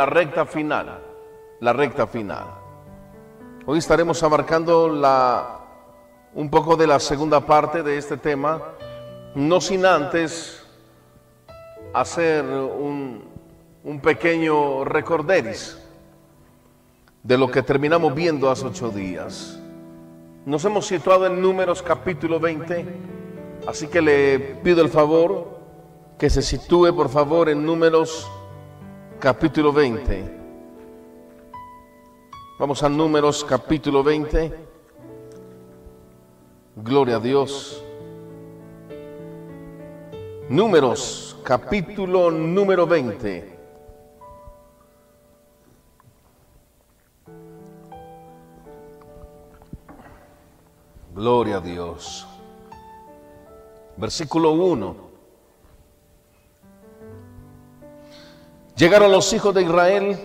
la recta final, la recta final. Hoy estaremos abarcando la, un poco de la segunda parte de este tema, no sin antes hacer un, un pequeño recorderis de lo que terminamos viendo hace ocho días. Nos hemos situado en Números capítulo 20, así que le pido el favor que se sitúe por favor en Números capítulo 20. Vamos a Números capítulo 20. Gloria a Dios. Números capítulo número 20. Gloria a Dios. Versículo 1. Llegaron los hijos de Israel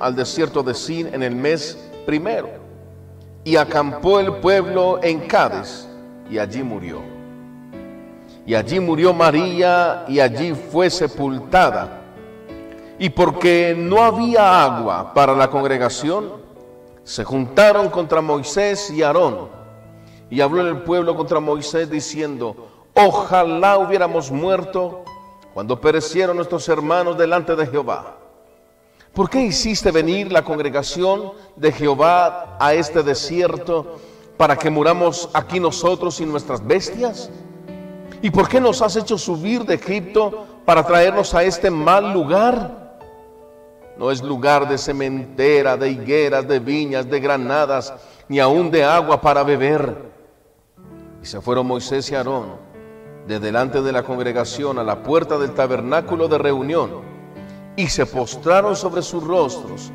al desierto de Sin en el mes primero y acampó el pueblo en Cádiz y allí murió. Y allí murió María y allí fue sepultada. Y porque no había agua para la congregación, se juntaron contra Moisés y Aarón y habló el pueblo contra Moisés diciendo, ojalá hubiéramos muerto cuando perecieron nuestros hermanos delante de Jehová. ¿Por qué hiciste venir la congregación de Jehová a este desierto para que muramos aquí nosotros y nuestras bestias? ¿Y por qué nos has hecho subir de Egipto para traernos a este mal lugar? No es lugar de cementera, de higueras, de viñas, de granadas, ni aún de agua para beber y se fueron Moisés y Aarón de delante de la congregación a la puerta del tabernáculo de reunión y se postraron sobre sus rostros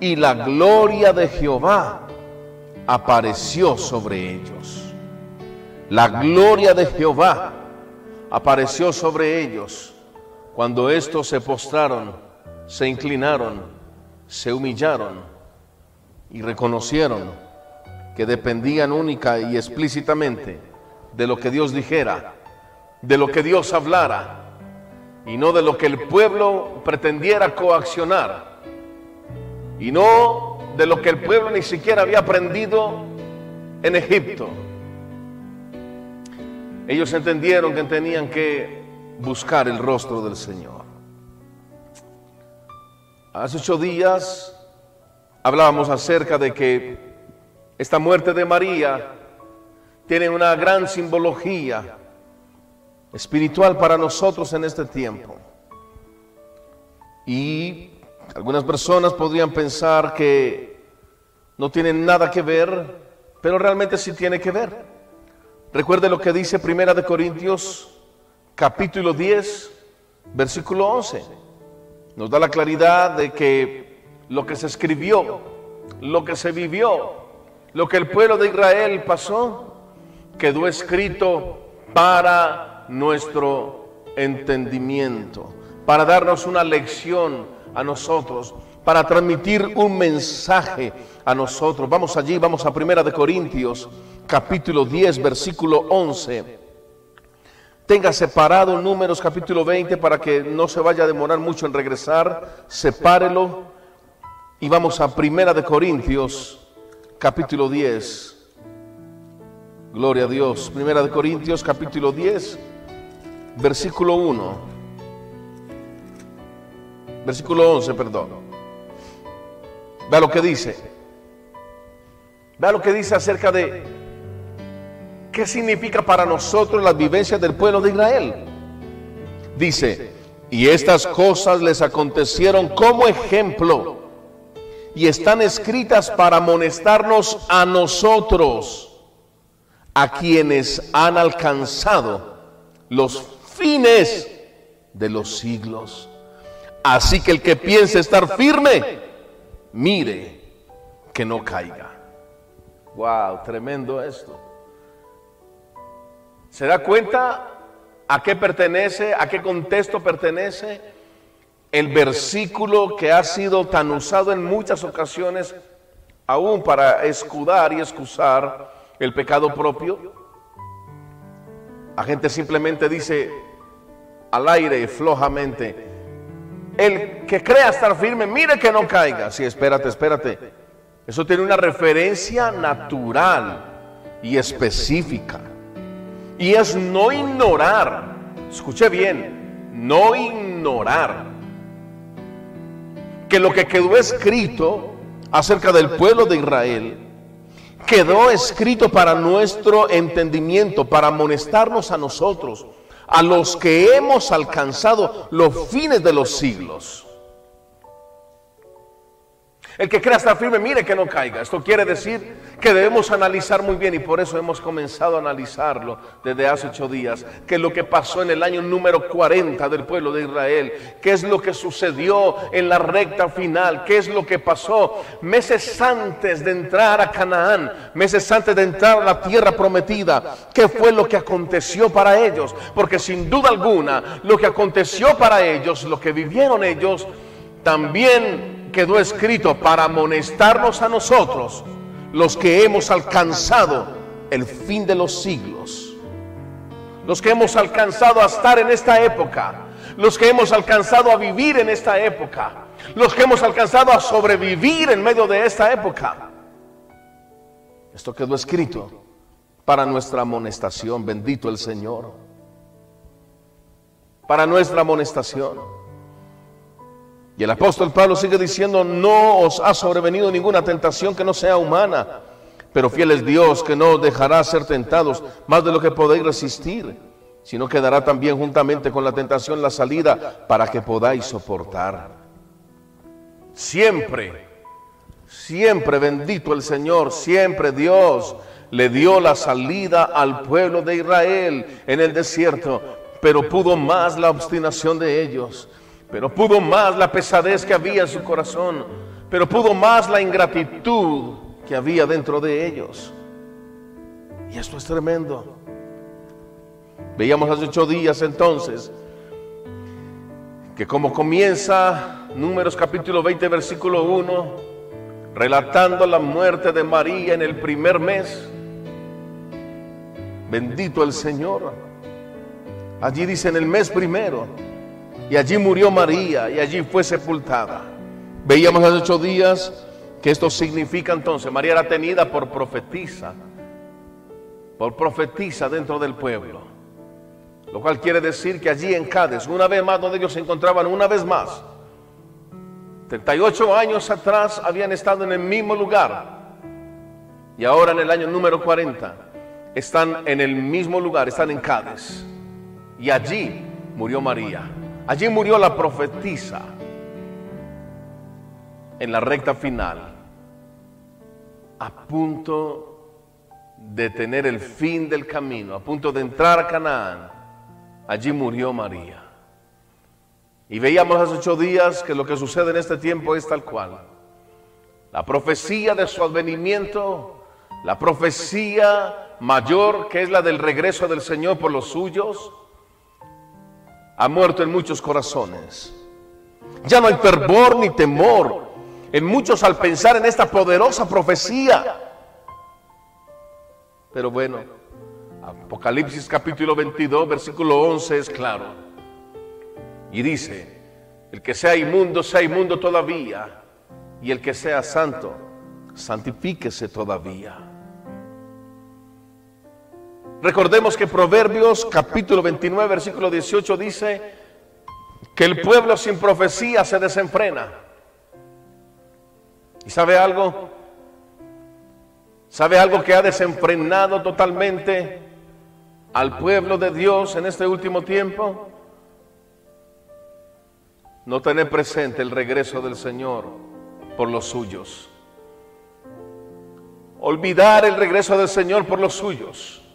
y la gloria de Jehová apareció sobre ellos. La gloria de Jehová apareció sobre ellos cuando estos se postraron, se inclinaron, se humillaron y reconocieron que dependían única y explícitamente de lo que Dios dijera, de lo que Dios hablara, y no de lo que el pueblo pretendiera coaccionar, y no de lo que el pueblo ni siquiera había aprendido en Egipto. Ellos entendieron que tenían que buscar el rostro del Señor. Hace ocho días hablábamos acerca de que esta muerte de María tiene una gran simbología espiritual para nosotros en este tiempo. Y algunas personas podrían pensar que no tienen nada que ver, pero realmente sí tiene que ver. Recuerde lo que dice Primera de Corintios capítulo 10, versículo 11. Nos da la claridad de que lo que se escribió, lo que se vivió, lo que el pueblo de Israel pasó quedó escrito para nuestro entendimiento, para darnos una lección a nosotros, para transmitir un mensaje a nosotros. Vamos allí, vamos a Primera de Corintios, capítulo 10, versículo 11. Tenga separado números capítulo 20 para que no se vaya a demorar mucho en regresar. Sepárelo y vamos a Primera de Corintios capítulo 10. Gloria a Dios. Primera de Corintios capítulo 10, versículo 1. Versículo 11, perdón. Vea lo que dice. Vea lo que dice acerca de qué significa para nosotros las vivencias del pueblo de Israel. Dice, y estas cosas les acontecieron como ejemplo y están escritas para amonestarnos a nosotros, a quienes han alcanzado los fines de los siglos. Así que el que piense estar firme, mire que no caiga. Wow, tremendo esto. ¿Se da cuenta a qué pertenece, a qué contexto pertenece? el versículo que ha sido tan usado en muchas ocasiones, aún para escudar y excusar el pecado propio. La gente simplemente dice al aire flojamente, El que crea estar firme, mire que no caiga. Sí, espérate, espérate. Eso tiene una referencia natural y específica. Y es no ignorar. Escuche bien, no ignorar que lo que quedó escrito acerca del pueblo de Israel quedó escrito para nuestro entendimiento, para amonestarnos a nosotros, a los que hemos alcanzado los fines de los siglos. El que crea estar firme, mire que no caiga. Esto quiere decir que debemos analizar muy bien y por eso hemos comenzado a analizarlo desde hace ocho días. ¿Qué es lo que pasó en el año número 40 del pueblo de Israel? ¿Qué es lo que sucedió en la recta final? ¿Qué es lo que pasó meses antes de entrar a Canaán? Meses antes de entrar a la tierra prometida. ¿Qué fue lo que aconteció para ellos? Porque sin duda alguna, lo que aconteció para ellos, lo que vivieron ellos, también quedó escrito para amonestarnos a nosotros, los que hemos alcanzado el fin de los siglos, los que hemos alcanzado a estar en esta época, los que hemos alcanzado a vivir en esta época, los que hemos alcanzado a sobrevivir en medio de esta época. Esto quedó escrito para nuestra amonestación, bendito el Señor, para nuestra amonestación. Y el apóstol Pablo sigue diciendo, no os ha sobrevenido ninguna tentación que no sea humana, pero fiel es Dios que no os dejará ser tentados más de lo que podéis resistir, sino que dará también juntamente con la tentación la salida para que podáis soportar. Siempre, siempre bendito el Señor, siempre Dios le dio la salida al pueblo de Israel en el desierto, pero pudo más la obstinación de ellos pero pudo más la pesadez que había en su corazón, pero pudo más la ingratitud que había dentro de ellos. Y esto es tremendo. Veíamos hace ocho días entonces que como comienza Números capítulo 20 versículo 1, relatando la muerte de María en el primer mes, bendito el Señor. Allí dice en el mes primero, y allí murió María y allí fue sepultada. Veíamos hace ocho días que esto significa entonces, María era tenida por profetisa, por profetisa dentro del pueblo. Lo cual quiere decir que allí en Cádiz, una vez más donde ellos se encontraban, una vez más, 38 años atrás habían estado en el mismo lugar. Y ahora en el año número 40 están en el mismo lugar, están en Cádiz. Y allí murió María. Allí murió la profetisa en la recta final, a punto de tener el fin del camino, a punto de entrar a Canaán. Allí murió María. Y veíamos hace ocho días que lo que sucede en este tiempo es tal cual. La profecía de su advenimiento, la profecía mayor que es la del regreso del Señor por los suyos, ha muerto en muchos corazones. Ya no hay fervor ni temor en muchos al pensar en esta poderosa profecía. Pero bueno, Apocalipsis capítulo 22, versículo 11 es claro. Y dice, el que sea inmundo, sea inmundo todavía. Y el que sea santo, santifíquese todavía. Recordemos que Proverbios capítulo 29, versículo 18 dice que el pueblo sin profecía se desenfrena. ¿Y sabe algo? ¿Sabe algo que ha desenfrenado totalmente al pueblo de Dios en este último tiempo? No tener presente el regreso del Señor por los suyos. Olvidar el regreso del Señor por los suyos.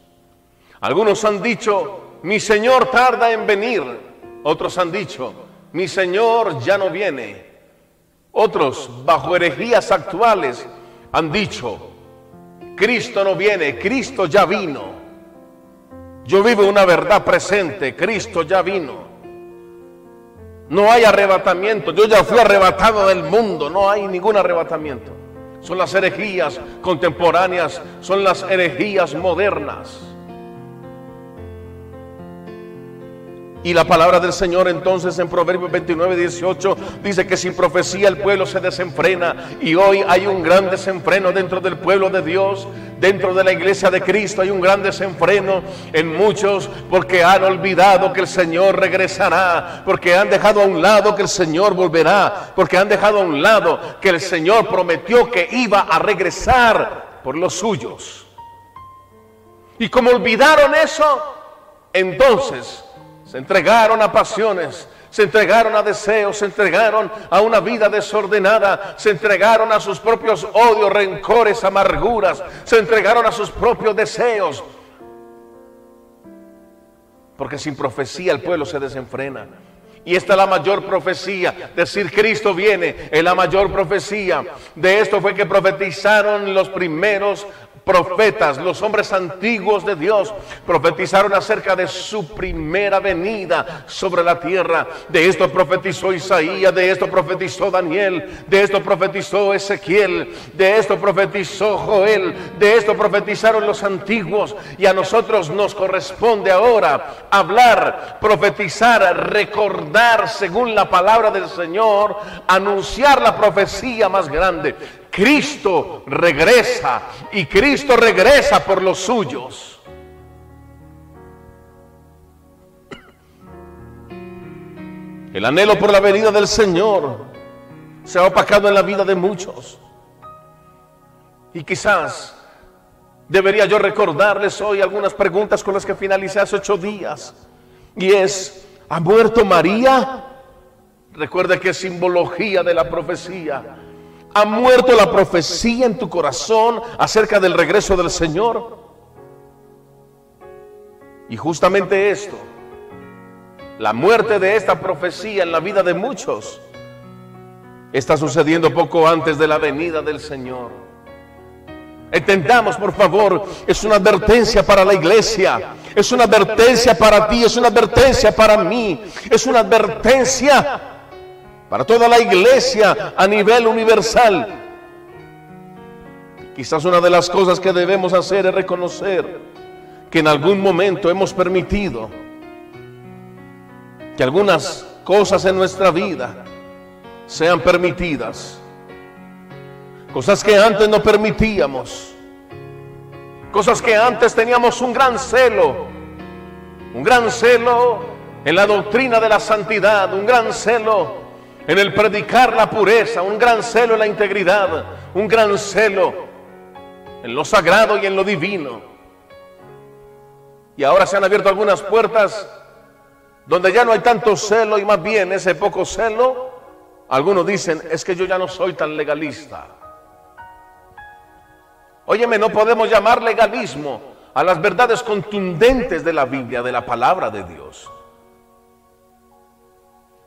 Algunos han dicho, mi Señor tarda en venir. Otros han dicho, mi Señor ya no viene. Otros, bajo herejías actuales, han dicho, Cristo no viene, Cristo ya vino. Yo vivo una verdad presente, Cristo ya vino. No hay arrebatamiento, yo ya fui arrebatado del mundo, no hay ningún arrebatamiento. Son las herejías contemporáneas, son las herejías modernas. Y la palabra del Señor entonces en Proverbios 29, 18 dice que sin profecía el pueblo se desenfrena. Y hoy hay un gran desenfreno dentro del pueblo de Dios, dentro de la iglesia de Cristo. Hay un gran desenfreno en muchos porque han olvidado que el Señor regresará, porque han dejado a un lado que el Señor volverá, porque han dejado a un lado que el Señor prometió que iba a regresar por los suyos. Y como olvidaron eso, entonces se entregaron a pasiones, se entregaron a deseos, se entregaron a una vida desordenada, se entregaron a sus propios odios, rencores, amarguras, se entregaron a sus propios deseos. Porque sin profecía el pueblo se desenfrena. Y esta es la mayor profecía. Decir Cristo viene es la mayor profecía. De esto fue que profetizaron los primeros profetas, los hombres antiguos de Dios, profetizaron acerca de su primera venida sobre la tierra. De esto profetizó Isaías, de esto profetizó Daniel, de esto profetizó Ezequiel, de esto profetizó Joel, de esto profetizaron los antiguos. Y a nosotros nos corresponde ahora hablar, profetizar, recordar según la palabra del Señor, anunciar la profecía más grande. Cristo regresa y Cristo regresa por los suyos. El anhelo por la venida del Señor se ha opacado en la vida de muchos. Y quizás debería yo recordarles hoy algunas preguntas con las que finalicé hace ocho días. Y es, ¿ha muerto María? Recuerde que es simbología de la profecía. ¿Ha muerto la profecía en tu corazón acerca del regreso del Señor? Y justamente esto, la muerte de esta profecía en la vida de muchos, está sucediendo poco antes de la venida del Señor. Entendamos, por favor, es una advertencia para la iglesia, es una advertencia para ti, es una advertencia para mí, es una advertencia para toda la iglesia a nivel universal. Quizás una de las cosas que debemos hacer es reconocer que en algún momento hemos permitido que algunas cosas en nuestra vida sean permitidas. Cosas que antes no permitíamos. Cosas que antes teníamos un gran celo. Un gran celo en la doctrina de la santidad. Un gran celo en el predicar la pureza, un gran celo en la integridad, un gran celo en lo sagrado y en lo divino. Y ahora se han abierto algunas puertas donde ya no hay tanto celo y más bien ese poco celo, algunos dicen, es que yo ya no soy tan legalista. Óyeme, no podemos llamar legalismo a las verdades contundentes de la Biblia, de la palabra de Dios.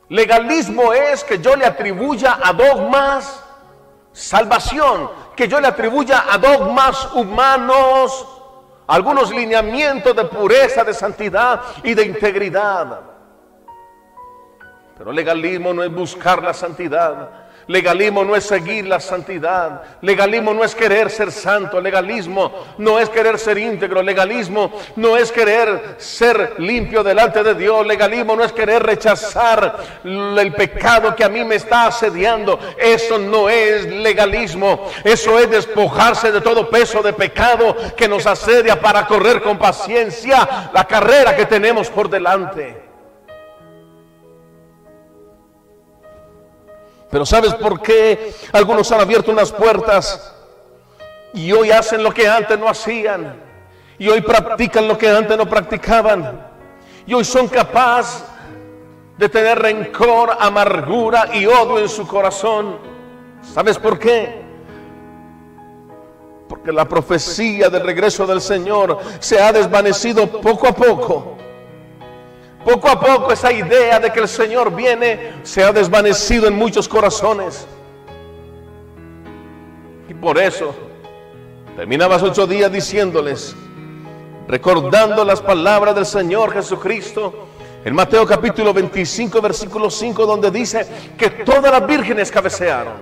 Legalismo es que yo le atribuya a dogmas salvación, que yo le atribuya a dogmas humanos algunos lineamientos de pureza, de santidad y de integridad. Pero legalismo no es buscar la santidad. Legalismo no es seguir la santidad. Legalismo no es querer ser santo. Legalismo no es querer ser íntegro. Legalismo no es querer ser limpio delante de Dios. Legalismo no es querer rechazar el pecado que a mí me está asediando. Eso no es legalismo. Eso es despojarse de todo peso de pecado que nos asedia para correr con paciencia la carrera que tenemos por delante. Pero ¿sabes por qué algunos han abierto unas puertas y hoy hacen lo que antes no hacían? Y hoy practican lo que antes no practicaban. Y hoy son capaces de tener rencor, amargura y odio en su corazón. ¿Sabes por qué? Porque la profecía del regreso del Señor se ha desvanecido poco a poco. Poco a poco esa idea de que el Señor viene se ha desvanecido en muchos corazones. Y por eso terminabas ocho días diciéndoles, recordando las palabras del Señor Jesucristo, en Mateo capítulo 25, versículo 5, donde dice que todas las vírgenes cabecearon.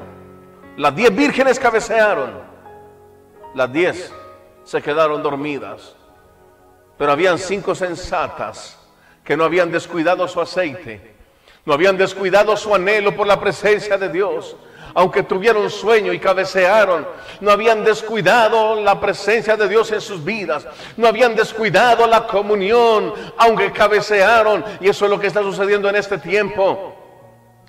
Las diez vírgenes cabecearon. Las diez se quedaron dormidas. Pero habían cinco sensatas que no habían descuidado su aceite, no habían descuidado su anhelo por la presencia de Dios. Aunque tuvieron sueño y cabecearon, no habían descuidado la presencia de Dios en sus vidas, no habían descuidado la comunión, aunque cabecearon. Y eso es lo que está sucediendo en este tiempo.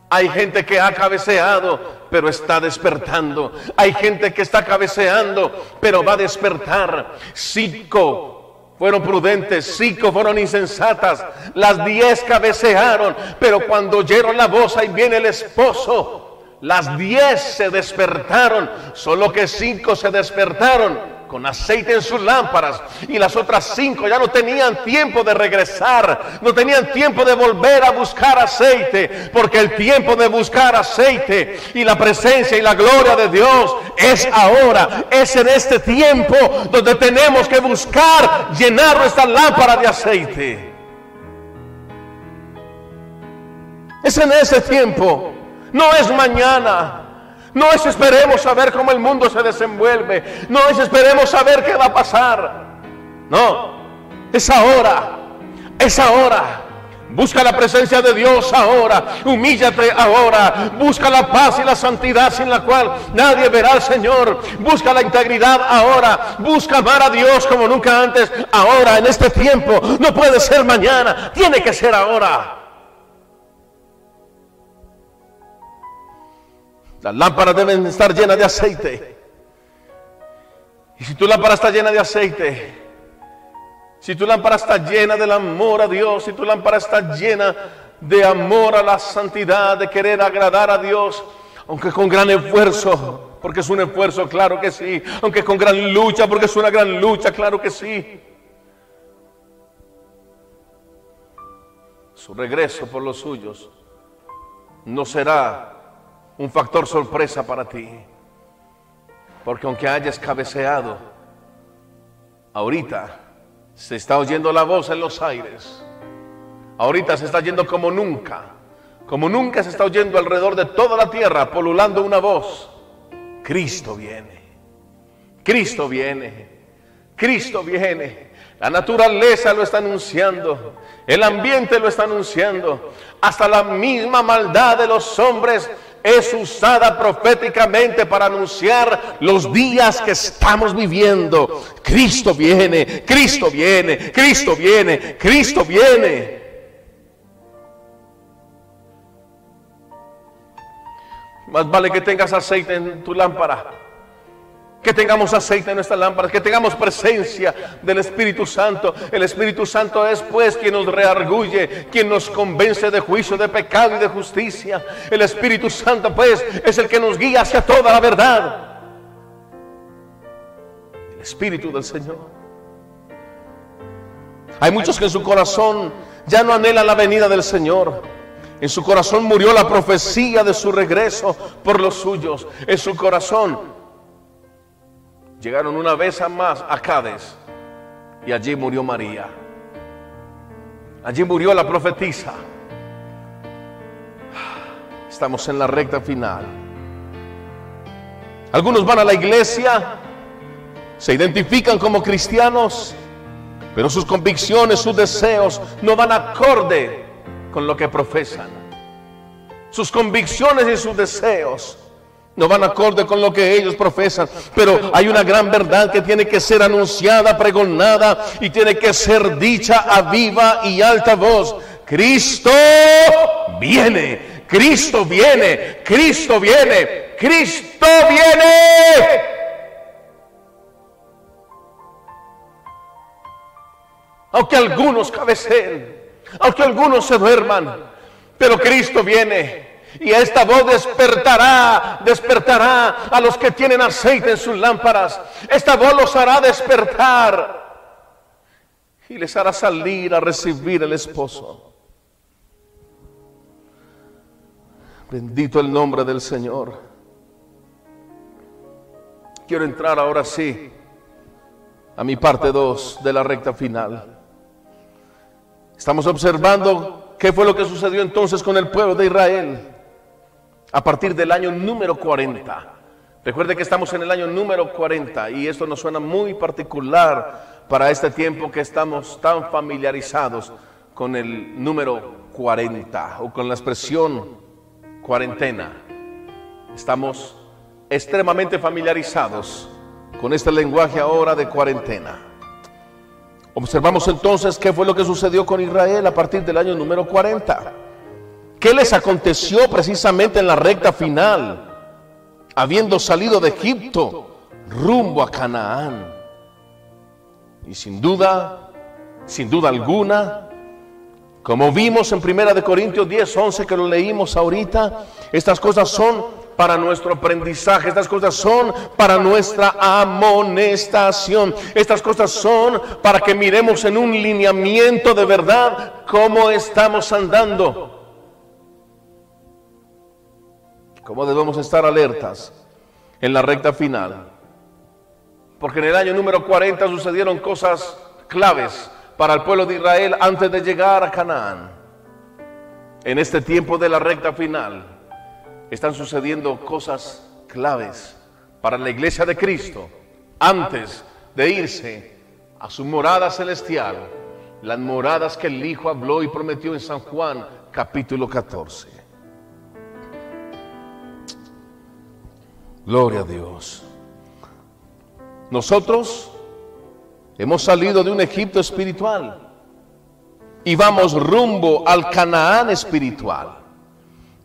Hay gente que ha cabeceado, pero está despertando. Hay gente que está cabeceando, pero va a despertar. Cinco fueron prudentes, cinco fueron insensatas, las diez cabecearon, pero cuando oyeron la voz, ahí viene el esposo. Las diez se despertaron, solo que cinco se despertaron con aceite en sus lámparas y las otras cinco ya no tenían tiempo de regresar, no tenían tiempo de volver a buscar aceite, porque el tiempo de buscar aceite y la presencia y la gloria de Dios es ahora, es en este tiempo donde tenemos que buscar llenar nuestra lámpara de aceite. Es en ese tiempo, no es mañana. No es esperemos a ver cómo el mundo se desenvuelve. No es esperemos a ver qué va a pasar. No, es ahora. Es ahora. Busca la presencia de Dios ahora. Humíllate ahora. Busca la paz y la santidad sin la cual nadie verá al Señor. Busca la integridad ahora. Busca amar a Dios como nunca antes. Ahora, en este tiempo. No puede ser mañana. Tiene que ser ahora. Las lámparas deben estar llenas de aceite. Y si tu lámpara está llena de aceite, si tu lámpara está llena del amor a Dios, si tu lámpara está llena de amor a la santidad, de querer agradar a Dios, aunque con gran esfuerzo, porque es un esfuerzo, claro que sí, aunque con gran lucha, porque es una gran lucha, claro que sí. Su regreso por los suyos no será un factor sorpresa para ti. Porque aunque hayas cabeceado, ahorita se está oyendo la voz en los aires. Ahorita se está oyendo como nunca. Como nunca se está oyendo alrededor de toda la tierra, polulando una voz. Cristo viene. Cristo viene. Cristo viene. La naturaleza lo está anunciando. El ambiente lo está anunciando. Hasta la misma maldad de los hombres es usada proféticamente para anunciar los días que estamos viviendo. Cristo viene, Cristo viene, Cristo viene, Cristo viene. Más vale que tengas aceite en tu lámpara que tengamos aceite en nuestras lámparas, que tengamos presencia del Espíritu Santo. El Espíritu Santo es pues quien nos reargulle, quien nos convence de juicio, de pecado y de justicia. El Espíritu Santo pues es el que nos guía hacia toda la verdad. El Espíritu del Señor. Hay muchos que en su corazón ya no anhelan la venida del Señor. En su corazón murió la profecía de su regreso por los suyos. En su corazón Llegaron una vez más a Cádiz y allí murió María. Allí murió la profetisa. Estamos en la recta final. Algunos van a la iglesia, se identifican como cristianos, pero sus convicciones, sus deseos no van acorde con lo que profesan. Sus convicciones y sus deseos no van acorde con lo que ellos profesan, pero hay una gran verdad que tiene que ser anunciada, pregonada y tiene que ser dicha a viva y alta voz. Cristo viene, Cristo viene, Cristo viene, Cristo viene. Aunque algunos cabeceen, aunque algunos se duerman, pero Cristo viene. Y esta voz despertará, despertará a los que tienen aceite en sus lámparas. Esta voz los hará despertar y les hará salir a recibir el esposo. Bendito el nombre del Señor. Quiero entrar ahora sí a mi parte 2 de la recta final. Estamos observando qué fue lo que sucedió entonces con el pueblo de Israel a partir del año número 40. Recuerde que estamos en el año número 40 y esto nos suena muy particular para este tiempo que estamos tan familiarizados con el número 40 o con la expresión cuarentena. Estamos extremadamente familiarizados con este lenguaje ahora de cuarentena. Observamos entonces qué fue lo que sucedió con Israel a partir del año número 40. ¿Qué les aconteció precisamente en la recta final, habiendo salido de Egipto rumbo a Canaán? Y sin duda, sin duda alguna, como vimos en Primera de Corintios 10, 11 que lo leímos ahorita, estas cosas son para nuestro aprendizaje, estas cosas son para nuestra amonestación, estas cosas son para que miremos en un lineamiento de verdad cómo estamos andando. Cómo debemos estar alertas en la recta final. Porque en el año número 40 sucedieron cosas claves para el pueblo de Israel antes de llegar a Canaán. En este tiempo de la recta final están sucediendo cosas claves para la iglesia de Cristo antes de irse a su morada celestial, las moradas que el Hijo habló y prometió en San Juan capítulo 14. Gloria a Dios. Nosotros hemos salido de un Egipto espiritual y vamos rumbo al Canaán espiritual.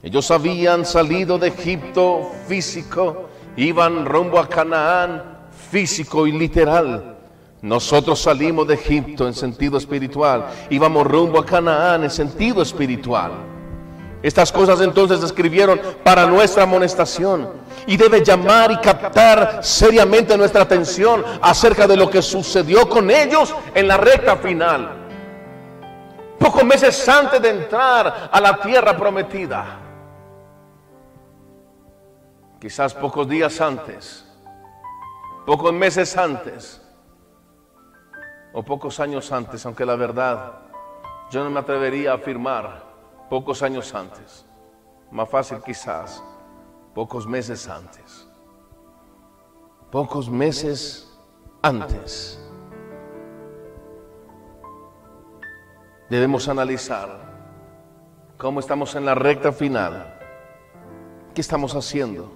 Ellos habían salido de Egipto físico, iban rumbo a Canaán físico y literal. Nosotros salimos de Egipto en sentido espiritual, íbamos rumbo a Canaán en sentido espiritual. Estas cosas entonces escribieron para nuestra amonestación y debe llamar y captar seriamente nuestra atención acerca de lo que sucedió con ellos en la recta final. Pocos meses antes de entrar a la tierra prometida quizás pocos días antes, pocos meses antes o pocos años antes, aunque la verdad yo no me atrevería a afirmar pocos años antes, más fácil quizás pocos meses antes, pocos meses antes. Debemos analizar cómo estamos en la recta final, qué estamos haciendo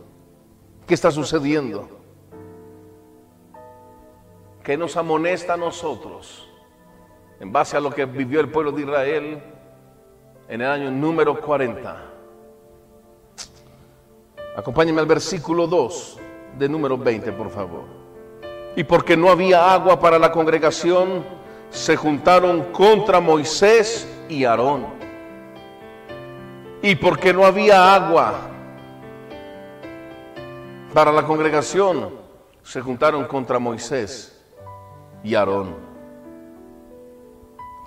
¿Qué está sucediendo? ¿Qué nos amonesta a nosotros en base a lo que vivió el pueblo de Israel en el año número 40? Acompáñenme al versículo 2 de número 20, por favor. Y porque no había agua para la congregación, se juntaron contra Moisés y Aarón. Y porque no había agua para la congregación se juntaron contra Moisés y Aarón.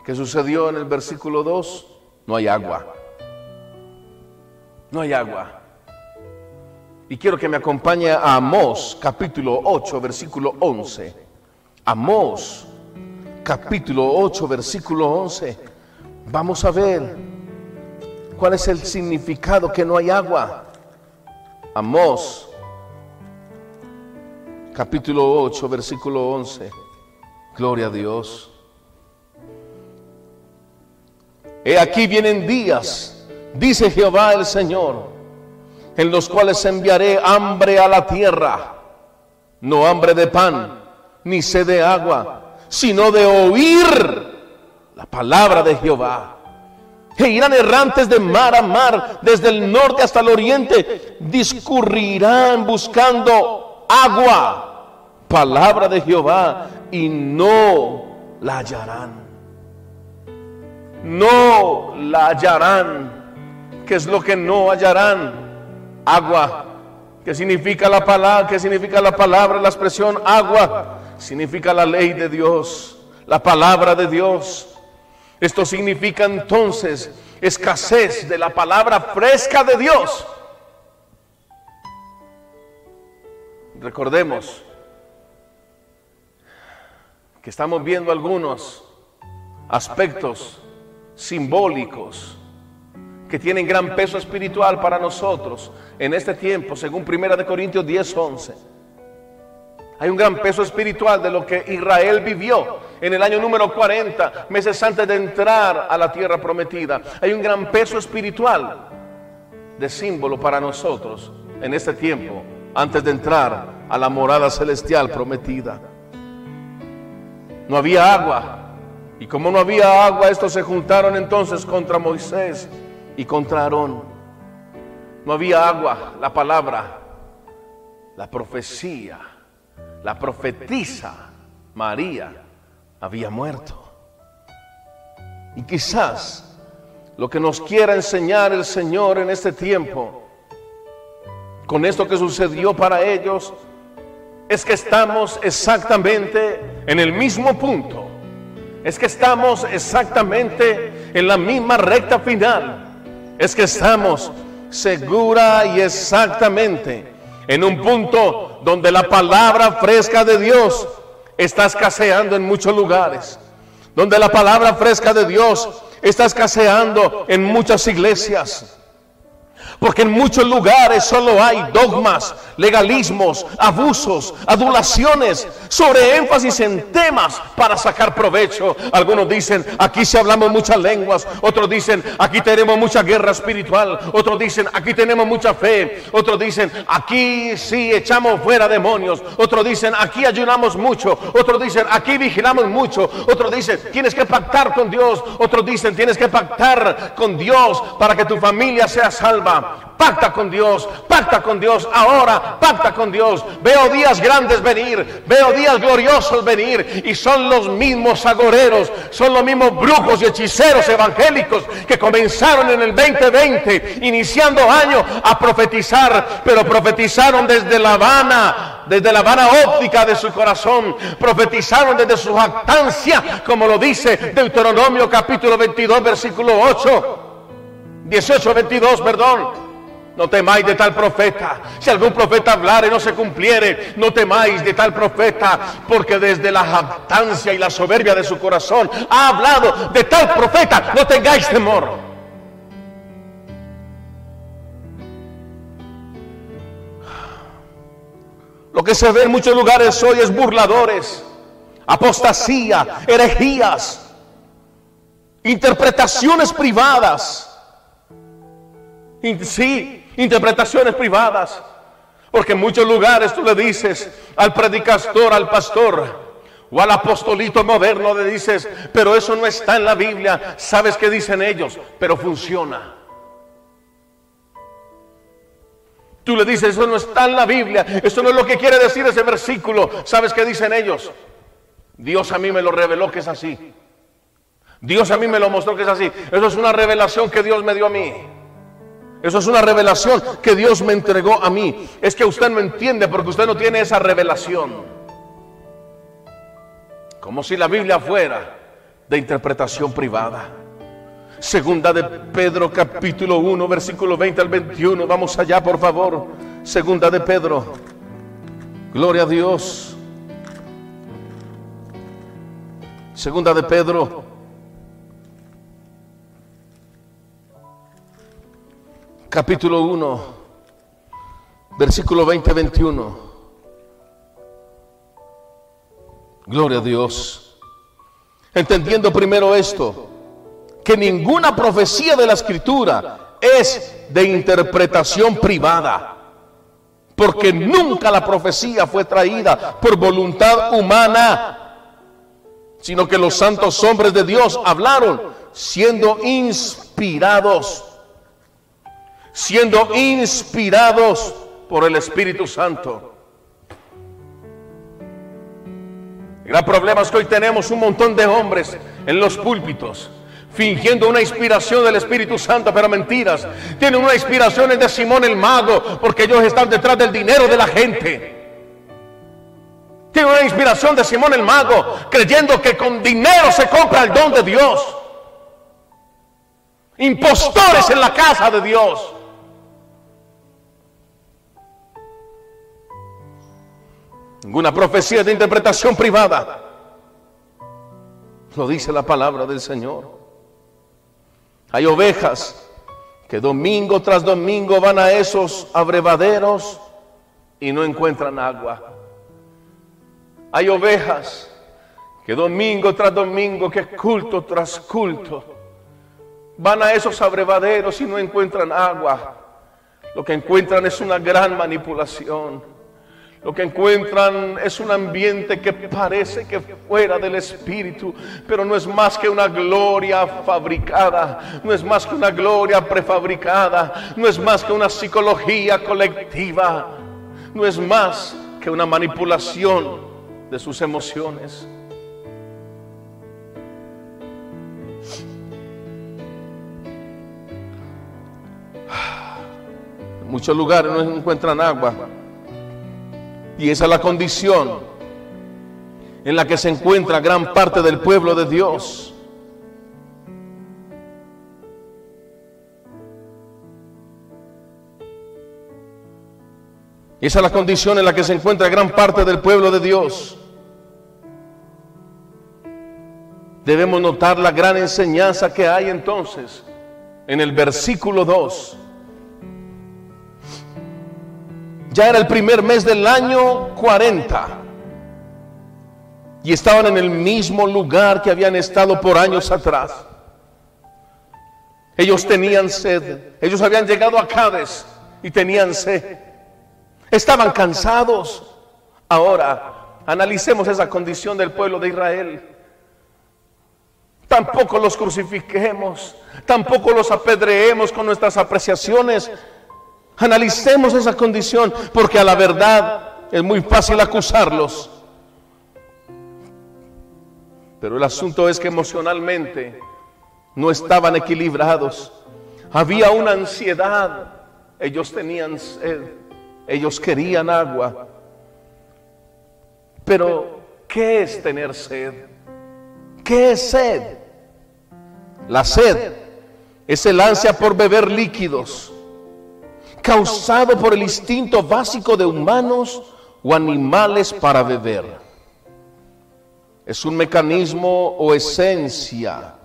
¿Qué sucedió en el versículo 2? No hay agua. No hay agua. Y quiero que me acompañe a Amós, capítulo 8, versículo 11. Amós, capítulo 8, versículo 11. Vamos a ver cuál es el significado que no hay agua. Amós, capítulo 8, versículo 11. Gloria a Dios. He aquí vienen días, dice Jehová el Señor, en los cuales enviaré hambre a la tierra, no hambre de pan, ni sed de agua, sino de oír la palabra de Jehová. E irán errantes de mar a mar, desde el norte hasta el oriente, discurrirán buscando agua, palabra de Jehová, y no la hallarán. No la hallarán. ¿Qué es lo que no hallarán? Agua. ¿Qué significa la palabra? ¿Qué significa la palabra? La expresión agua significa la ley de Dios, la palabra de Dios. Esto significa entonces escasez de la palabra fresca de Dios. Recordemos que estamos viendo algunos aspectos simbólicos que tienen gran peso espiritual para nosotros en este tiempo, según Primera de Corintios 10, 11. Hay un gran peso espiritual de lo que Israel vivió en el año número 40, meses antes de entrar a la tierra prometida. Hay un gran peso espiritual de símbolo para nosotros en este tiempo, antes de entrar a la morada celestial prometida. No había agua. Y como no había agua, estos se juntaron entonces contra Moisés y contra Aarón. No había agua, la palabra, la profecía, la profetisa María había muerto. Y quizás lo que nos quiera enseñar el Señor en este tiempo, con esto que sucedió para ellos, es que estamos exactamente en el mismo punto. Es que estamos exactamente en la misma recta final. Es que estamos segura y exactamente en un punto donde la palabra fresca de Dios está escaseando en muchos lugares. Donde la palabra fresca de Dios está escaseando en muchas iglesias. Porque en muchos lugares solo hay dogmas, legalismos, abusos, adulaciones, sobre énfasis en temas para sacar provecho. Algunos dicen, aquí se hablamos muchas lenguas. Otros dicen, aquí tenemos mucha guerra espiritual. Otros dicen, aquí tenemos mucha fe. Otros dicen, aquí sí echamos fuera demonios. Otros dicen, aquí ayunamos mucho. Otros dicen, aquí vigilamos mucho. Otros dicen, tienes que pactar con Dios. Otros dicen, tienes que pactar con Dios para que tu familia sea salva. Pacta con Dios, pacta con Dios, ahora pacta con Dios. Veo días grandes venir, veo días gloriosos venir y son los mismos agoreros, son los mismos brujos y hechiceros evangélicos que comenzaron en el 2020, iniciando año a profetizar, pero profetizaron desde La Habana, desde la vana óptica de su corazón, profetizaron desde su jactancia, como lo dice Deuteronomio capítulo 22, versículo 8. 18, 22, perdón. No temáis de tal profeta. Si algún profeta hablara y no se cumpliere, no temáis de tal profeta, porque desde la jactancia y la soberbia de su corazón ha hablado de tal profeta. No tengáis temor. Lo que se ve en muchos lugares hoy es burladores, apostasía, herejías, interpretaciones privadas Sí, interpretaciones privadas. Porque en muchos lugares tú le dices al predicador, al pastor o al apostolito moderno, le dices, pero eso no está en la Biblia. ¿Sabes qué dicen ellos? Pero funciona. Tú le dices, eso no está en la Biblia, eso no es lo que quiere decir ese versículo. ¿Sabes qué dicen ellos? Dios a mí me lo reveló que es así. Dios a mí me lo mostró que es así. Eso es una revelación que Dios me dio a mí. Eso es una revelación que Dios me entregó a mí. Es que usted no entiende porque usted no tiene esa revelación. Como si la Biblia fuera de interpretación privada. Segunda de Pedro capítulo 1 versículo 20 al 21. Vamos allá por favor. Segunda de Pedro. Gloria a Dios. Segunda de Pedro capítulo 1, versículo 20-21. Gloria a Dios. Entendiendo primero esto, que ninguna profecía de la escritura es de interpretación privada, porque nunca la profecía fue traída por voluntad humana, sino que los santos hombres de Dios hablaron siendo inspirados siendo inspirados por el Espíritu Santo. El gran problema es que hoy tenemos un montón de hombres en los púlpitos fingiendo una inspiración del Espíritu Santo, pero mentiras. Tienen una inspiración de Simón el mago, porque ellos están detrás del dinero de la gente. Tienen una inspiración de Simón el mago, creyendo que con dinero se compra el don de Dios. Impostores en la casa de Dios. Ninguna profecía de interpretación privada. Lo dice la palabra del Señor. Hay ovejas que domingo tras domingo van a esos abrevaderos y no encuentran agua. Hay ovejas que domingo tras domingo, que culto tras culto, van a esos abrevaderos y no encuentran agua. Lo que encuentran es una gran manipulación. Lo que encuentran es un ambiente que parece que fuera del Espíritu, pero no es más que una gloria fabricada, no es más que una gloria prefabricada, no es más que una psicología colectiva, no es más que una manipulación de sus emociones. En muchos lugares no encuentran agua y esa es la condición en la que se encuentra gran parte del pueblo de Dios. Esa es la condición en la que se encuentra gran parte del pueblo de Dios. Debemos notar la gran enseñanza que hay entonces en el versículo 2 Ya era el primer mes del año 40. Y estaban en el mismo lugar que habían estado por años atrás. Ellos tenían sed. Ellos habían llegado a Cádiz y tenían sed. Estaban cansados. Ahora, analicemos esa condición del pueblo de Israel. Tampoco los crucifiquemos, tampoco los apedreemos con nuestras apreciaciones, Analicemos esa condición, porque a la verdad es muy fácil acusarlos. Pero el asunto es que emocionalmente no estaban equilibrados. Había una ansiedad. Ellos tenían sed. Ellos querían agua. Pero, ¿qué es tener sed? ¿Qué es sed? La sed es el ansia por beber líquidos causado por el instinto básico de humanos o animales para beber. Es un mecanismo o esencia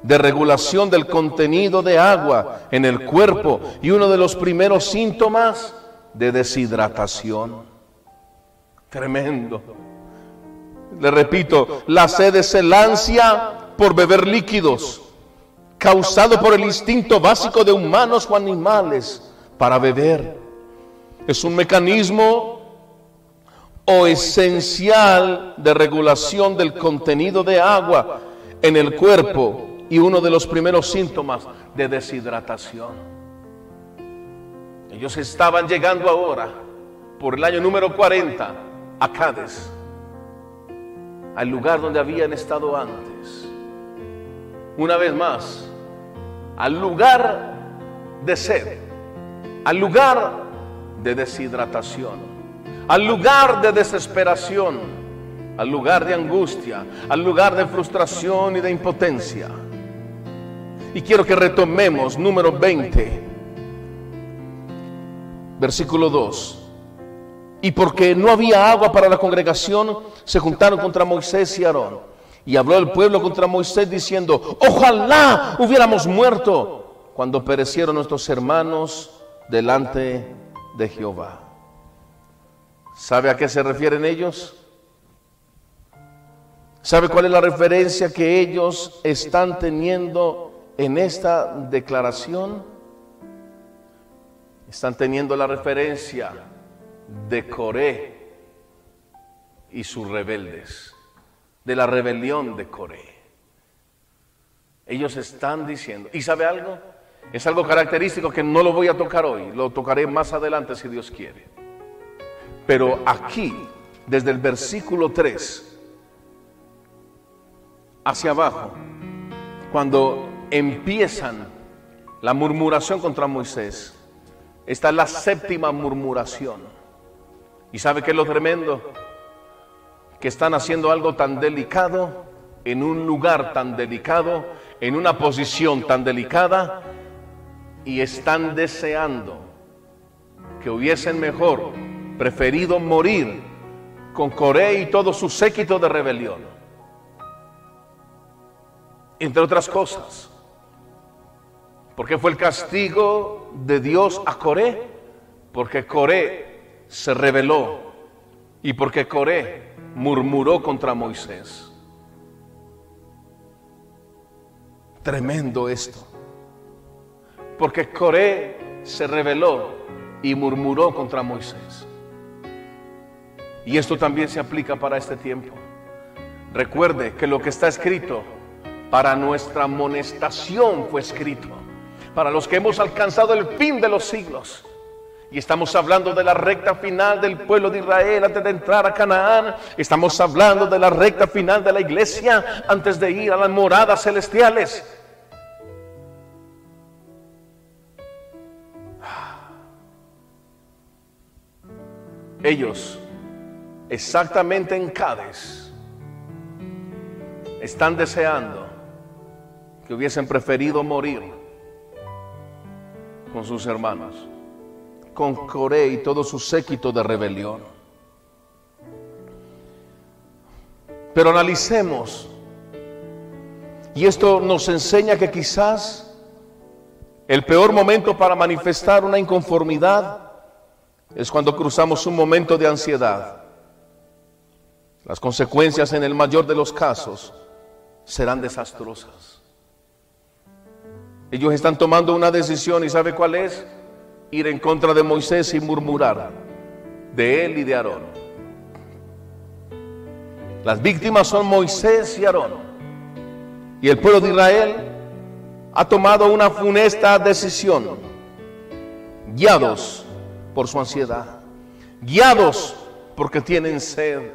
de regulación del contenido de agua en el cuerpo y uno de los primeros síntomas de deshidratación. Tremendo. Le repito, la sed es el ansia por beber líquidos, causado por el instinto básico de humanos o animales para beber. Es un mecanismo o esencial de regulación del contenido de agua en el cuerpo y uno de los primeros síntomas de deshidratación. Ellos estaban llegando ahora, por el año número 40, a Cádiz, al lugar donde habían estado antes. Una vez más, al lugar de sed al lugar de deshidratación, al lugar de desesperación, al lugar de angustia, al lugar de frustración y de impotencia. Y quiero que retomemos número 20, versículo 2. Y porque no había agua para la congregación, se juntaron contra Moisés y Aarón. Y habló el pueblo contra Moisés diciendo, ojalá hubiéramos muerto cuando perecieron nuestros hermanos delante de Jehová. ¿Sabe a qué se refieren ellos? ¿Sabe cuál es la referencia que ellos están teniendo en esta declaración? Están teniendo la referencia de Coré y sus rebeldes, de la rebelión de Coré. Ellos están diciendo, ¿y sabe algo? Es algo característico que no lo voy a tocar hoy, lo tocaré más adelante si Dios quiere. Pero aquí, desde el versículo 3 hacia abajo, cuando empiezan la murmuración contra Moisés, está la séptima murmuración. ¿Y sabe qué es lo tremendo? Que están haciendo algo tan delicado, en un lugar tan delicado, en una posición tan delicada, y están deseando que hubiesen mejor preferido morir con Coré y todo su séquito de rebelión. Entre otras cosas, porque fue el castigo de Dios a Coré, porque Coré se rebeló y porque Coré murmuró contra Moisés. Tremendo esto. Porque Coré se rebeló y murmuró contra Moisés. Y esto también se aplica para este tiempo. Recuerde que lo que está escrito para nuestra amonestación fue escrito. Para los que hemos alcanzado el fin de los siglos. Y estamos hablando de la recta final del pueblo de Israel antes de entrar a Canaán. Estamos hablando de la recta final de la iglesia antes de ir a las moradas celestiales. Ellos, exactamente en Cádiz, están deseando que hubiesen preferido morir con sus hermanos, con Coré y todo su séquito de rebelión. Pero analicemos, y esto nos enseña que quizás el peor momento para manifestar una inconformidad es cuando cruzamos un momento de ansiedad. Las consecuencias en el mayor de los casos serán desastrosas. Ellos están tomando una decisión y ¿sabe cuál es? Ir en contra de Moisés y murmurar de él y de Aarón. Las víctimas son Moisés y Aarón. Y el pueblo de Israel ha tomado una funesta decisión, guiados por su ansiedad, guiados porque tienen sed,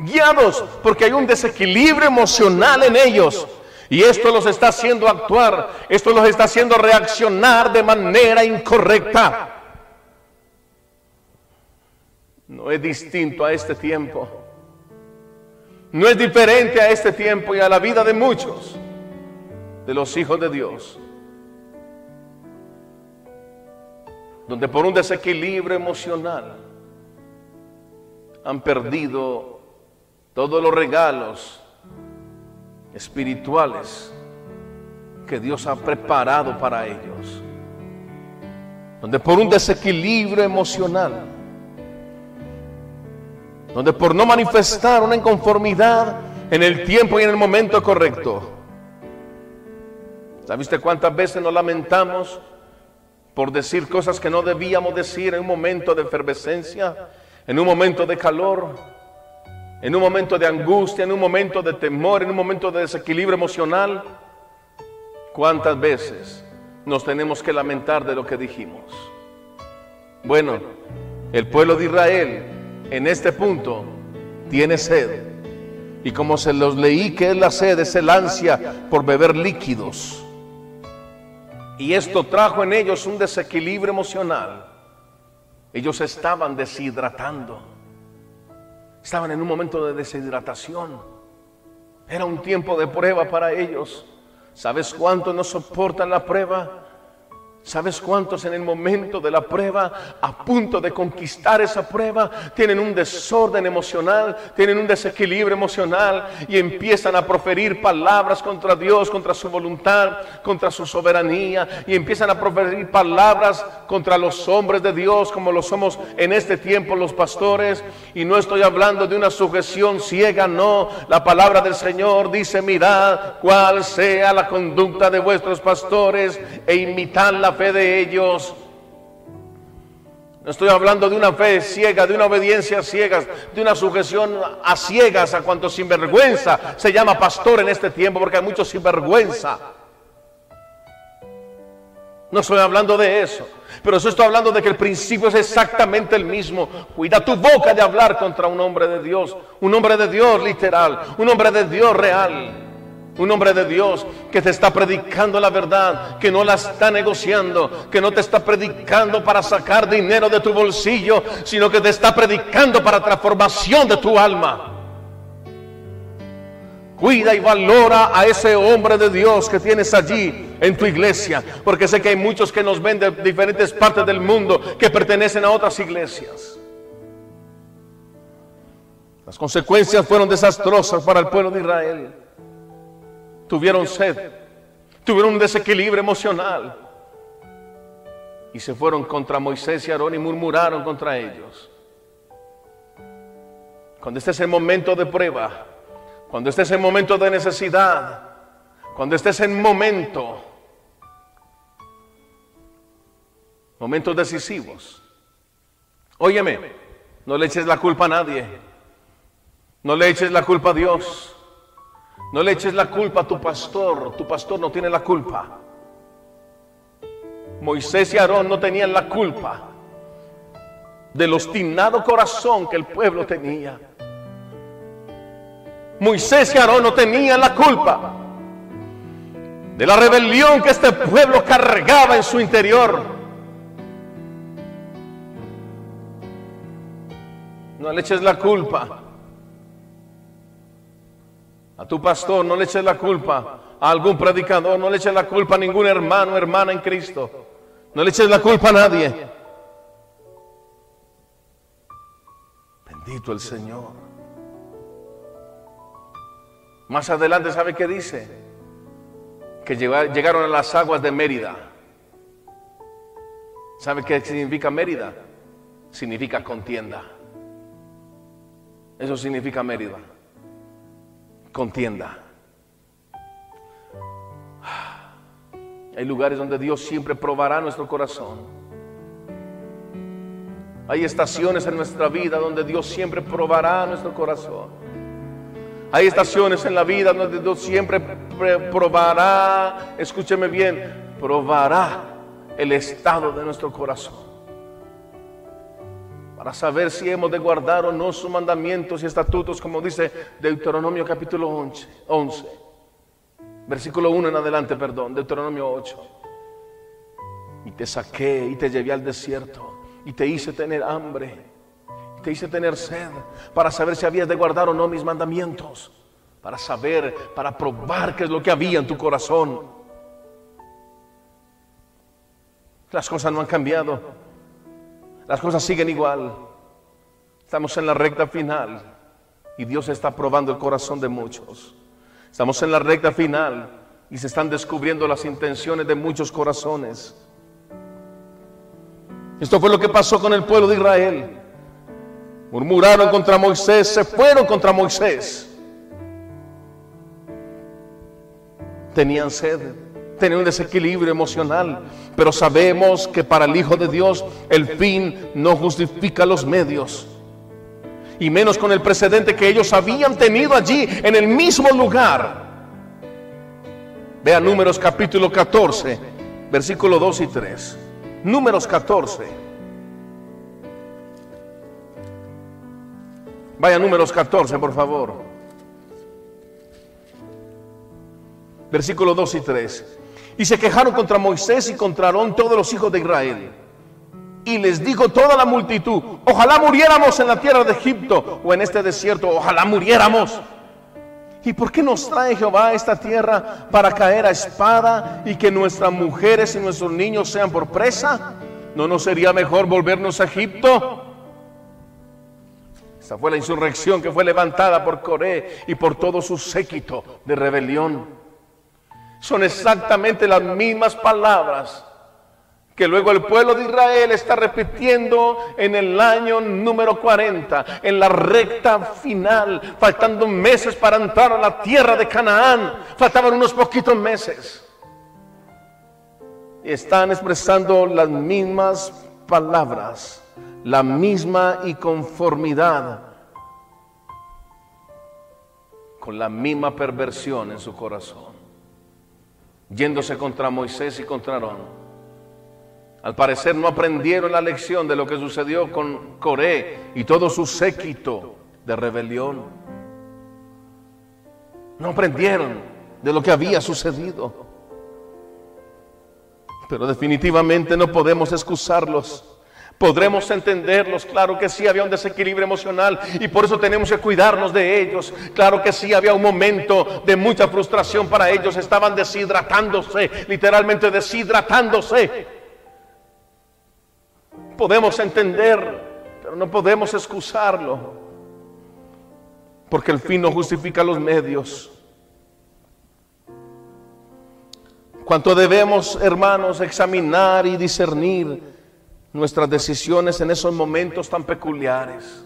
guiados porque hay un desequilibrio emocional en ellos. Y esto los está haciendo actuar, esto los está haciendo reaccionar de manera incorrecta. No es distinto a este tiempo. No es diferente a este tiempo y a la vida de muchos de los hijos de Dios. Donde por un desequilibrio emocional han perdido todos los regalos espirituales que Dios ha preparado para ellos. Donde por un desequilibrio emocional, donde por no manifestar una inconformidad en el tiempo y en el momento correcto. ¿Sabiste cuántas veces nos lamentamos por decir cosas que no debíamos decir en un momento de efervescencia, en un momento de calor? en un momento de angustia, en un momento de temor, en un momento de desequilibrio emocional, ¿cuántas veces nos tenemos que lamentar de lo que dijimos? Bueno, el pueblo de Israel en este punto tiene sed. Y como se los leí que es la sed, es el ansia por beber líquidos. Y esto trajo en ellos un desequilibrio emocional. Ellos estaban deshidratando. Estaban en un momento de deshidratación. Era un tiempo de prueba para ellos. ¿Sabes cuánto no soportan la prueba? ¿Sabes cuántos en el momento de la prueba, a punto de conquistar esa prueba, tienen un desorden emocional, tienen un desequilibrio emocional y empiezan a proferir palabras contra Dios, contra su voluntad, contra su soberanía y empiezan a proferir palabras contra los hombres de Dios como lo somos en este tiempo los pastores? Y no estoy hablando de una sujeción ciega, no. La palabra del Señor dice, mirad cuál sea la conducta de vuestros pastores e imitad la fe de ellos. No estoy hablando de una fe ciega, de una obediencia ciega, de una sujeción a ciegas a cuanto sinvergüenza se llama pastor en este tiempo, porque hay muchos sinvergüenza. No estoy hablando de eso, pero estoy hablando de que el principio es exactamente el mismo. Cuida tu boca de hablar contra un hombre de Dios, un hombre de Dios literal, un hombre de Dios real. Un hombre de Dios que te está predicando la verdad, que no la está negociando, que no te está predicando para sacar dinero de tu bolsillo, sino que te está predicando para transformación de tu alma. Cuida y valora a ese hombre de Dios que tienes allí en tu iglesia, porque sé que hay muchos que nos ven de diferentes partes del mundo que pertenecen a otras iglesias. Las consecuencias fueron desastrosas para el pueblo de Israel tuvieron sed, tuvieron un desequilibrio emocional y se fueron contra Moisés y Aarón y murmuraron contra ellos. Cuando este es el momento de prueba, cuando este es el momento de necesidad, cuando estés en momento, momentos decisivos, óyeme, no le eches la culpa a nadie, no le eches la culpa a Dios, no le eches la culpa a tu pastor, tu pastor no tiene la culpa. Moisés y Aarón no tenían la culpa del obstinado corazón que el pueblo tenía. Moisés y Aarón no tenían la culpa de la rebelión que este pueblo cargaba en su interior. No le eches la culpa a tu pastor, no le eches la culpa a algún predicador, no le eches la culpa a ningún hermano hermana en Cristo. No le eches la culpa a nadie. Bendito el Señor. Más adelante, ¿sabe qué dice? Que llegaron a las aguas de Mérida. ¿Sabe qué significa Mérida? Significa contienda. Eso significa Mérida. Contienda. Hay lugares donde Dios siempre probará nuestro corazón. Hay estaciones en nuestra vida donde Dios siempre probará nuestro corazón. Hay estaciones en la vida donde Dios siempre probará, escúcheme bien, probará el estado de nuestro corazón. Para saber si hemos de guardar o no sus mandamientos y estatutos, como dice Deuteronomio capítulo 11 versículo 1 en adelante, perdón, Deuteronomio 8. Y te saqué y te llevé al desierto y te hice tener hambre, y te hice tener sed para saber si habías de guardar o no mis mandamientos, para saber, para probar qué es lo que había en tu corazón. Las cosas no han cambiado, las cosas siguen igual. Estamos en la recta final y Dios está probando el corazón de muchos. Estamos en la recta final y se están descubriendo las intenciones de muchos corazones. Esto fue lo que pasó con el pueblo de Israel. Murmuraron contra Moisés, se fueron contra Moisés. Tenían sed, tenían un desequilibrio emocional, pero sabemos que para el Hijo de Dios el fin no justifica los medios y menos con el precedente que ellos habían tenido allí en el mismo lugar. Vea números capítulo 14, versículo 2 y 3. Números 14. Vaya números 14, por favor. Versículo 2 y 3. Y se quejaron contra Moisés y contra Aarón todos los hijos de Israel y les dijo toda la multitud, ojalá muriéramos en la tierra de Egipto o en este desierto, ojalá muriéramos. ¿Y por qué nos trae Jehová a esta tierra para caer a espada y que nuestras mujeres y nuestros niños sean por presa? ¿No nos sería mejor volvernos a Egipto? Esta fue la insurrección que fue levantada por Coré y por todo su séquito de rebelión. Son exactamente las mismas palabras que luego el pueblo de Israel está repitiendo en el año número 40, en la recta final, faltando meses para entrar a la tierra de Canaán, faltaban unos poquitos meses. Y están expresando las mismas palabras, la misma y conformidad, con la misma perversión en su corazón, yéndose contra Moisés y contra Aarón al parecer no aprendieron la lección de lo que sucedió con Coré y todo su séquito de rebelión. No aprendieron de lo que había sucedido. Pero definitivamente no podemos excusarlos. Podremos entenderlos, claro que sí había un desequilibrio emocional y por eso tenemos que cuidarnos de ellos. Claro que sí había un momento de mucha frustración para ellos, estaban deshidratándose, literalmente deshidratándose podemos entender, pero no podemos excusarlo, porque el fin no justifica los medios. Cuanto debemos, hermanos, examinar y discernir nuestras decisiones en esos momentos tan peculiares.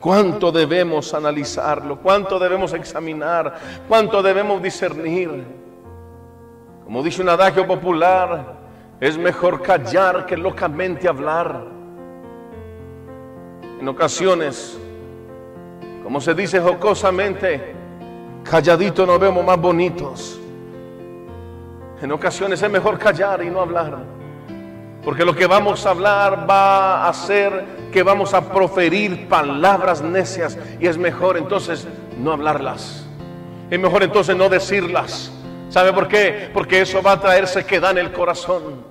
cuánto debemos analizarlo, cuánto debemos examinar, cuánto debemos discernir. Como dice un adagio popular, es mejor callar que locamente hablar. En ocasiones, como se dice jocosamente, calladito nos vemos más bonitos. En ocasiones es mejor callar y no hablar. Porque lo que vamos a hablar va a hacer que vamos a proferir palabras necias y es mejor entonces no hablarlas. Es mejor entonces no decirlas. ¿Sabe por qué? Porque eso va a traer sequedad en el corazón.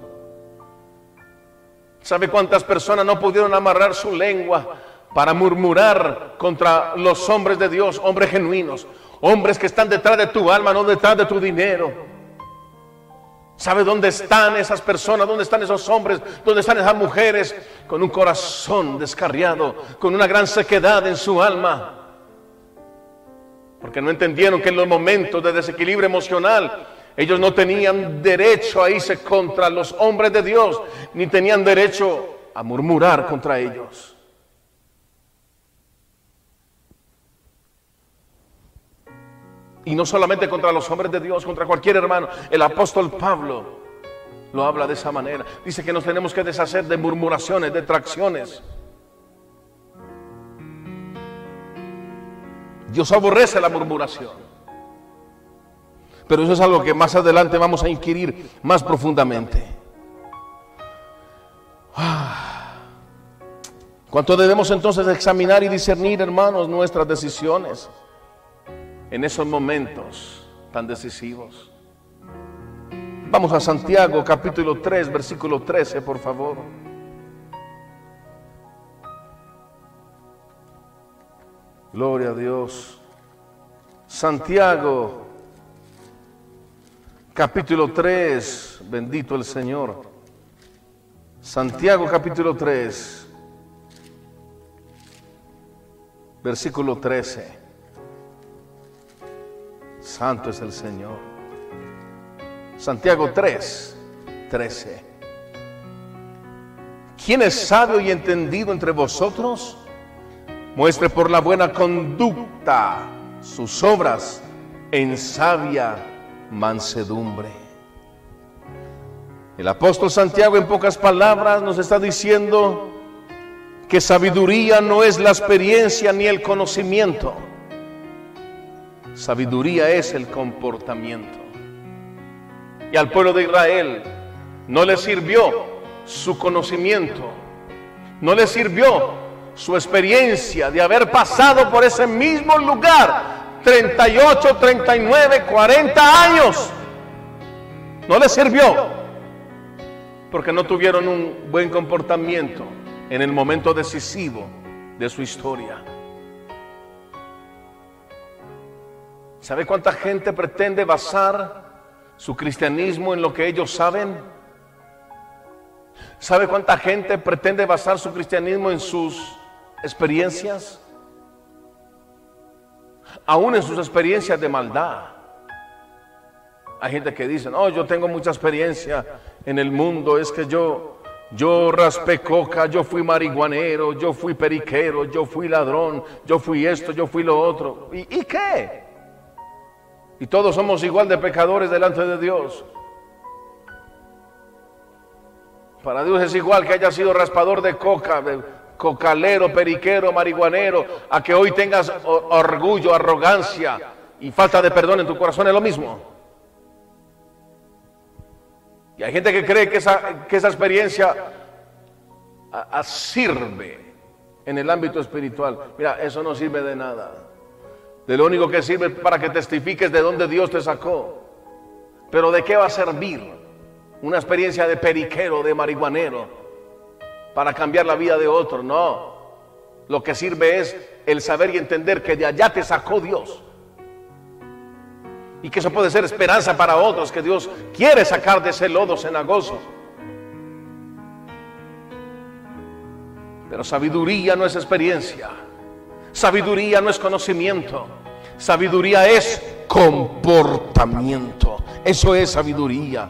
¿Sabe cuántas personas no pudieron amarrar su lengua para murmurar contra los hombres de Dios, hombres genuinos, hombres que están detrás de tu alma, no detrás de tu dinero? ¿Sabe dónde están esas personas? ¿Dónde están esos hombres? ¿Dónde están esas mujeres con un corazón descarriado, con una gran sequedad en su alma? Porque no entendieron que en los momentos de desequilibrio emocional ellos no tenían derecho a irse contra los hombres de Dios, ni tenían derecho a murmurar contra ellos. Y no solamente contra los hombres de Dios, contra cualquier hermano. El apóstol Pablo lo habla de esa manera. Dice que nos tenemos que deshacer de murmuraciones, de tracciones. Dios aborrece la murmuración. Pero eso es algo que más adelante vamos a inquirir más profundamente. Ah. ¿Cuánto debemos entonces examinar y discernir, hermanos, nuestras decisiones en esos momentos tan decisivos? Vamos a Santiago capítulo 3, versículo 13, por favor. Gloria a Dios. Santiago capítulo 3, bendito el Señor. Santiago capítulo 3, versículo 13. Santo es el Señor. Santiago 3, 13. ¿Quién es sabio y entendido entre vosotros? Muestre por la buena conducta sus obras en sabia mansedumbre. El apóstol Santiago en pocas palabras nos está diciendo que sabiduría no es la experiencia ni el conocimiento. Sabiduría es el comportamiento. Y al pueblo de Israel no le sirvió su conocimiento, no le sirvió su experiencia de haber pasado por ese mismo lugar 38, 39, 40 años. No les sirvió porque no tuvieron un buen comportamiento en el momento decisivo de su historia. ¿Sabe cuánta gente pretende basar su cristianismo en lo que ellos saben? ¿Sabe cuánta gente pretende basar su cristianismo en sus experiencias? aún en sus experiencias de maldad. Hay gente que dice, no, yo tengo mucha experiencia en el mundo, es que yo, yo raspé coca, yo fui marihuanero, yo fui periquero, yo fui ladrón, yo fui esto, yo fui lo otro. ¿Y, y qué? Y todos somos igual de pecadores delante de Dios. Para Dios es igual que haya sido raspador de coca, cocalero, periquero, marihuanero, a que hoy tengas orgullo, arrogancia y falta de perdón en tu corazón, es lo mismo. Y hay gente que cree que esa, que esa experiencia sirve en el ámbito espiritual. Mira, eso no sirve de nada. De lo único que sirve para que testifiques de dónde Dios te sacó. Pero ¿de qué va a servir una experiencia de periquero, de marihuanero? para cambiar la vida de otro, no. Lo que sirve es el saber y entender que de allá te sacó Dios. Y que eso puede ser esperanza para otros, que Dios quiere sacar de ese lodo cenagoso. Pero sabiduría no es experiencia. Sabiduría no es conocimiento. Sabiduría es comportamiento. Eso es sabiduría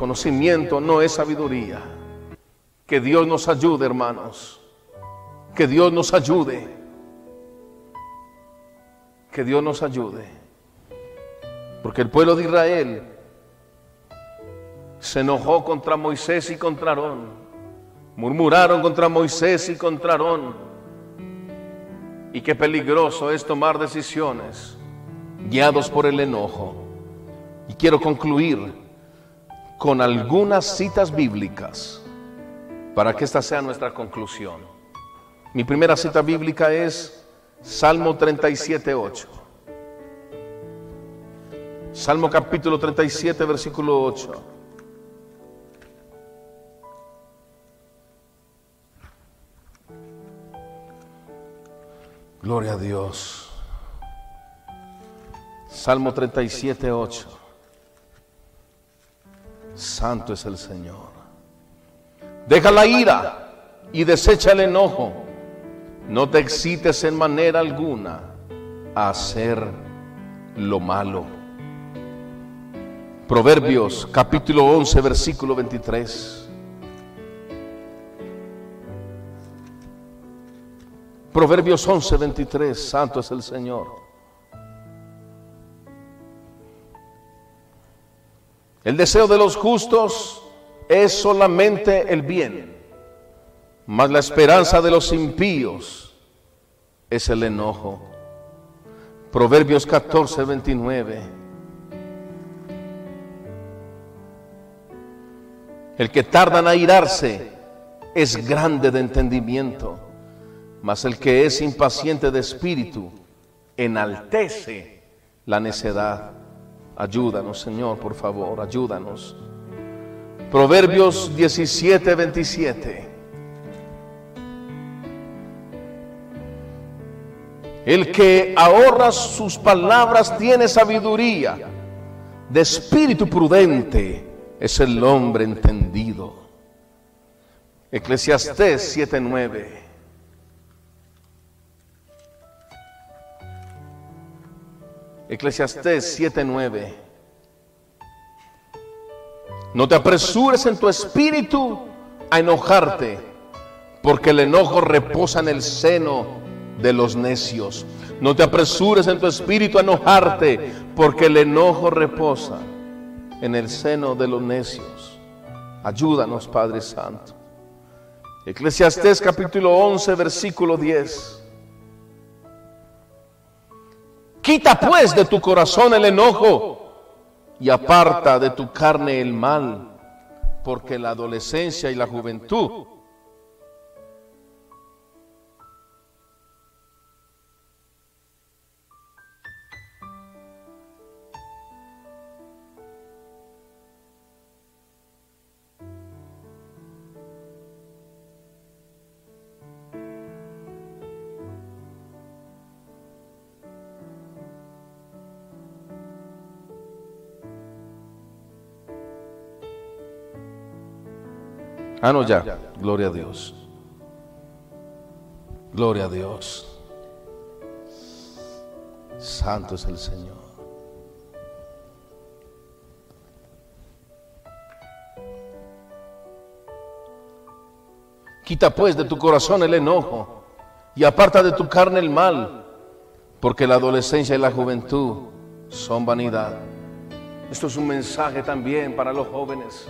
conocimiento no es sabiduría. Que Dios nos ayude, hermanos, Que Dios nos ayude. Que Dios nos ayude. Porque el pueblo de Israel se enojó contra Moisés y contra Aarón. Murmuraron contra Moisés y contra Aarón. Y qué peligroso es tomar decisiones guiados por el enojo. Y quiero concluir con algunas citas bíblicas para que esta sea nuestra conclusión. Mi primera cita bíblica es Salmo 37, 8. Salmo capítulo 37, versículo 8. Gloria a Dios. Salmo 37, 8. Santo es el Señor. Deja la ira y desecha el enojo. No te excites en manera alguna a hacer lo malo. Proverbios capítulo 11, versículo 23. Proverbios 11, 23, Santo es el Señor. El deseo de los justos es solamente el bien, mas la esperanza de los impíos es el enojo. Proverbios 14, 29. El que tarda en airarse es grande de entendimiento mas el que es impaciente de espíritu enaltece la necedad. Ayúdanos, Señor, por favor, ayúdanos. Proverbios 17, 27. El que ahorra sus palabras tiene sabiduría. De espíritu prudente es el hombre entendido. Eclesiastés 7:9. Eclesiastés 7:9. No te apresures en tu espíritu a enojarte, porque el enojo reposa en el seno de los necios. No te apresures en tu espíritu a enojarte, porque el enojo reposa en el seno de los necios. Ayúdanos, Padre Santo. Eclesiastés capítulo 11, versículo 10. Quita pues de tu corazón el enojo y aparta de tu carne el mal, porque la adolescencia y la juventud Ah, no, ya. Gloria a Dios. Gloria a Dios. Santo es el Señor. Quita pues de tu corazón el enojo y aparta de tu carne el mal, porque la adolescencia y la juventud son vanidad. Esto es un mensaje también para los jóvenes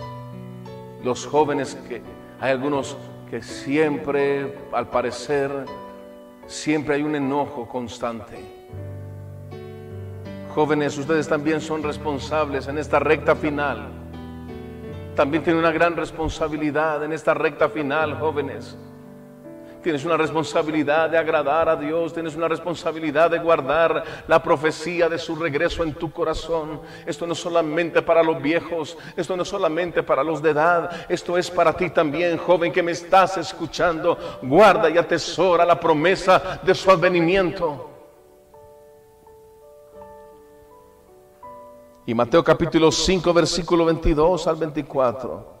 los jóvenes que hay algunos que siempre, al parecer, siempre hay un enojo constante. Jóvenes, ustedes también son responsables en esta recta final. También tienen una gran responsabilidad en esta recta final, jóvenes. Tienes una responsabilidad de agradar a Dios, tienes una responsabilidad de guardar la profecía de su regreso en tu corazón. Esto no es solamente para los viejos, esto no es solamente para los de edad, esto es para ti también, joven que me estás escuchando. Guarda y atesora la promesa de su advenimiento. Y Mateo capítulo 5, versículo 22 al 24.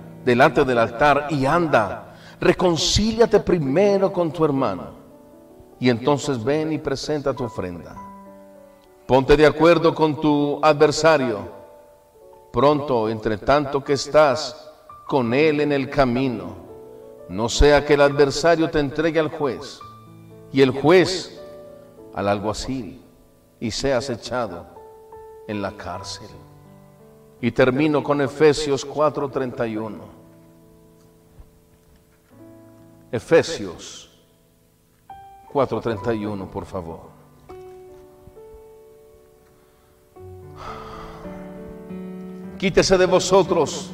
delante del altar y anda, reconcíliate primero con tu hermano y entonces ven y presenta tu ofrenda. Ponte de acuerdo con tu adversario. Pronto, entre tanto que estás con él en el camino, no sea que el adversario te entregue al juez y el juez al alguacil y seas echado en la cárcel. Y termino con Efesios 4:31. Efesios 4.31, por favor. Quítese de vosotros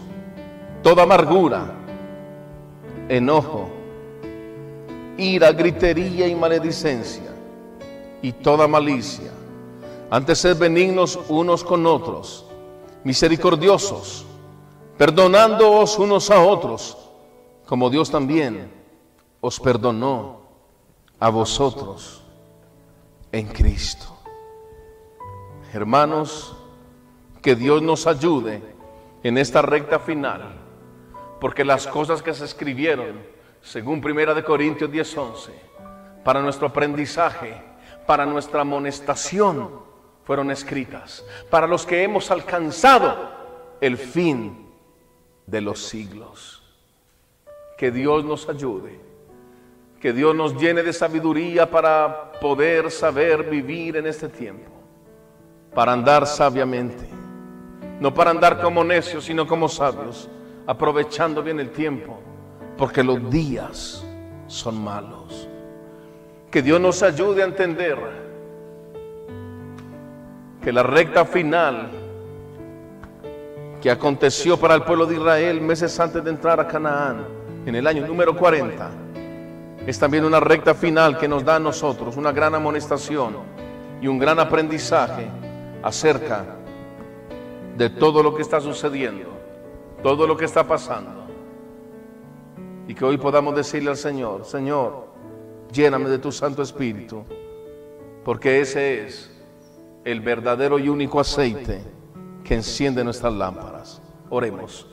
toda amargura, enojo, ira, gritería y maledicencia y toda malicia. Antes ser benignos unos con otros, misericordiosos, perdonándoos unos a otros, como Dios también os perdonó a vosotros en Cristo. Hermanos, que Dios nos ayude en esta recta final, porque las cosas que se escribieron, según Primera de Corintios 10:11, para nuestro aprendizaje, para nuestra amonestación, fueron escritas, para los que hemos alcanzado el fin de los siglos. Que Dios nos ayude que Dios nos llene de sabiduría para poder saber vivir en este tiempo. Para andar sabiamente. No para andar como necios, sino como sabios. Aprovechando bien el tiempo. Porque los días son malos. Que Dios nos ayude a entender que la recta final que aconteció para el pueblo de Israel meses antes de entrar a Canaán, en el año número 40, es también una recta final que nos da a nosotros una gran amonestación y un gran aprendizaje acerca de todo lo que está sucediendo, todo lo que está pasando. Y que hoy podamos decirle al Señor, Señor, lléname de tu Santo Espíritu, porque ese es el verdadero y único aceite que enciende nuestras lámparas. Oremos.